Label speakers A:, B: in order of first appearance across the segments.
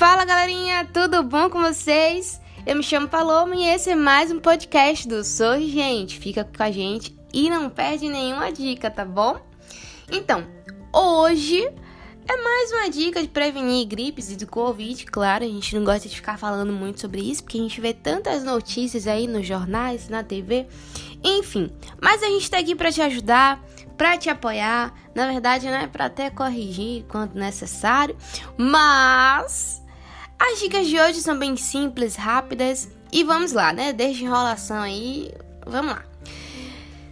A: Fala galerinha, tudo bom com vocês? Eu me chamo Paloma e esse é mais um podcast do Sorri Gente. Fica com a gente e não perde nenhuma dica, tá bom? Então, hoje é mais uma dica de prevenir gripes e do Covid. Claro, a gente não gosta de ficar falando muito sobre isso, porque a gente vê tantas notícias aí nos jornais, na TV, enfim. Mas a gente tá aqui para te ajudar, para te apoiar, na verdade, né, para até corrigir quando necessário. Mas as dicas de hoje são bem simples, rápidas e vamos lá, né? Desde enrolação aí, vamos lá.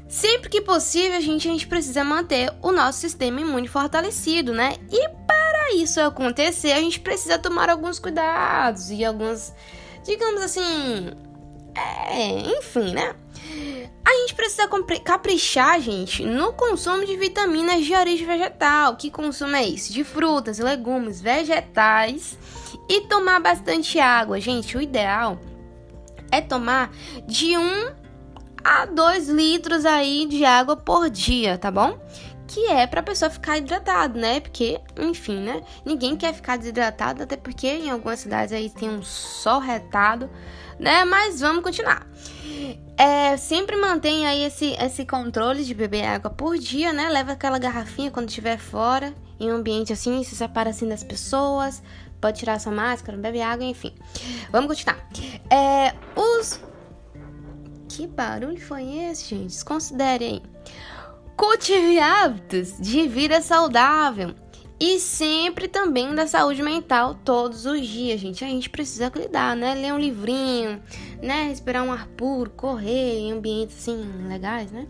A: Sempre que possível, a gente, a gente precisa manter o nosso sistema imune fortalecido, né? E para isso acontecer, a gente precisa tomar alguns cuidados e alguns, digamos assim, é, enfim, né? A gente precisa caprichar, gente, no consumo de vitaminas de origem vegetal. Que consumo é esse? De frutas, legumes, vegetais e tomar bastante água. Gente, o ideal é tomar de 1 a 2 litros aí de água por dia, tá bom? Que é pra pessoa ficar hidratada, né? Porque, enfim, né? Ninguém quer ficar desidratado, até porque em algumas cidades aí tem um sol retado, né? Mas vamos continuar. É, sempre mantenha aí esse, esse controle de beber água por dia, né? Leva aquela garrafinha quando estiver fora, em um ambiente assim, se separa assim das pessoas, pode tirar sua máscara, bebe água, enfim. Vamos continuar. É, os. Que barulho foi esse, gente? Desconsidere aí. Cultive hábitos de vida saudável. E sempre também da saúde mental todos os dias, gente. A gente precisa cuidar, né? Ler um livrinho, né? Respirar um ar puro, correr em ambientes assim legais, né?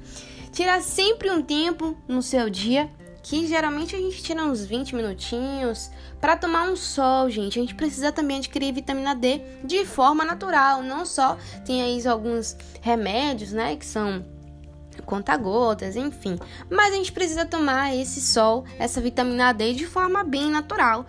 A: Tirar sempre um tempo no seu dia, que geralmente a gente tira uns 20 minutinhos para tomar um sol, gente. A gente precisa também adquirir vitamina D de forma natural, não só tem aí alguns remédios, né, que são conta-gotas, enfim. Mas a gente precisa tomar esse sol, essa vitamina D de forma bem natural.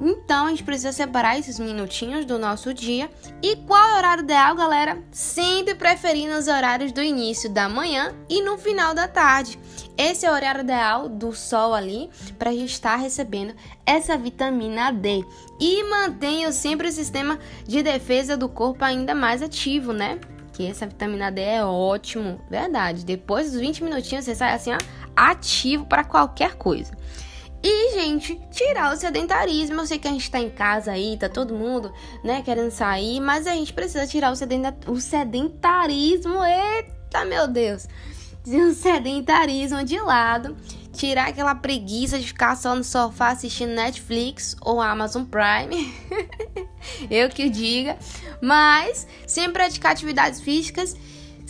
A: Então a gente precisa separar esses minutinhos do nosso dia. E qual é o horário ideal, galera? Sempre preferindo os horários do início da manhã e no final da tarde. Esse é o horário ideal do sol ali para a gente estar recebendo essa vitamina D. E mantenha sempre o sistema de defesa do corpo ainda mais ativo, né? Essa vitamina D é ótimo, verdade. Depois dos 20 minutinhos você sai assim, ó, ativo para qualquer coisa. E, gente, tirar o sedentarismo. Eu sei que a gente tá em casa aí, tá todo mundo, né, querendo sair, mas a gente precisa tirar o, o sedentarismo. Eita, meu Deus! O sedentarismo de lado tirar aquela preguiça de ficar só no sofá assistindo Netflix ou Amazon Prime. Eu que diga. Mas sempre praticar atividades físicas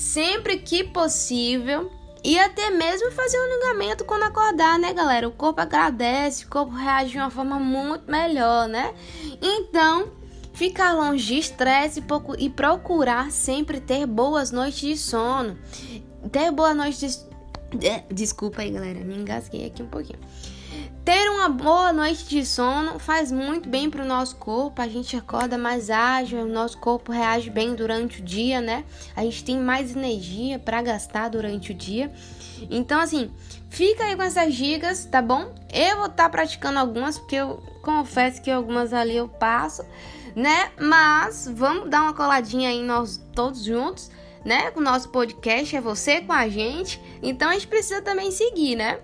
A: sempre que possível. E até mesmo fazer um alongamento quando acordar, né, galera? O corpo agradece, o corpo reage de uma forma muito melhor, né? Então, ficar longe de estresse e procurar sempre ter boas noites de sono. Ter boa noite de desculpa aí, galera, me engasguei aqui um pouquinho. Ter uma boa noite de sono faz muito bem para o nosso corpo. A gente acorda mais ágil, o nosso corpo reage bem durante o dia, né? A gente tem mais energia para gastar durante o dia. Então, assim, fica aí com essas dicas, tá bom? Eu vou estar tá praticando algumas, porque eu confesso que algumas ali eu passo, né? Mas vamos dar uma coladinha aí nós todos juntos né? O nosso podcast é você com a gente, então a gente precisa também seguir, né?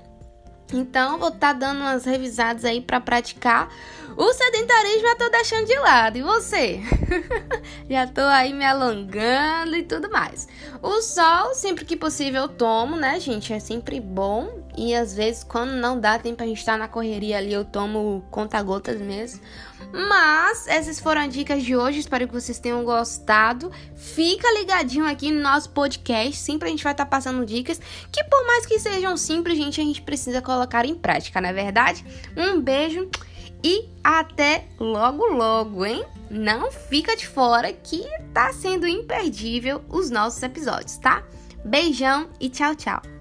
A: Então, vou estar tá dando umas revisadas aí para praticar. O sedentarismo já tô deixando de lado. E você? já tô aí me alongando e tudo mais. O sol, sempre que possível, eu tomo, né, gente? É sempre bom. E às vezes, quando não dá tempo a gente tá na correria ali, eu tomo conta-gotas mesmo. Mas essas foram as dicas de hoje. Espero que vocês tenham gostado. Fica ligadinho aqui no nosso podcast. Sempre a gente vai estar tá passando dicas que, por mais que sejam simples, gente, a gente precisa colocar em prática, não é verdade? Um beijo e até logo logo, hein? Não fica de fora que tá sendo imperdível os nossos episódios, tá? Beijão e tchau, tchau.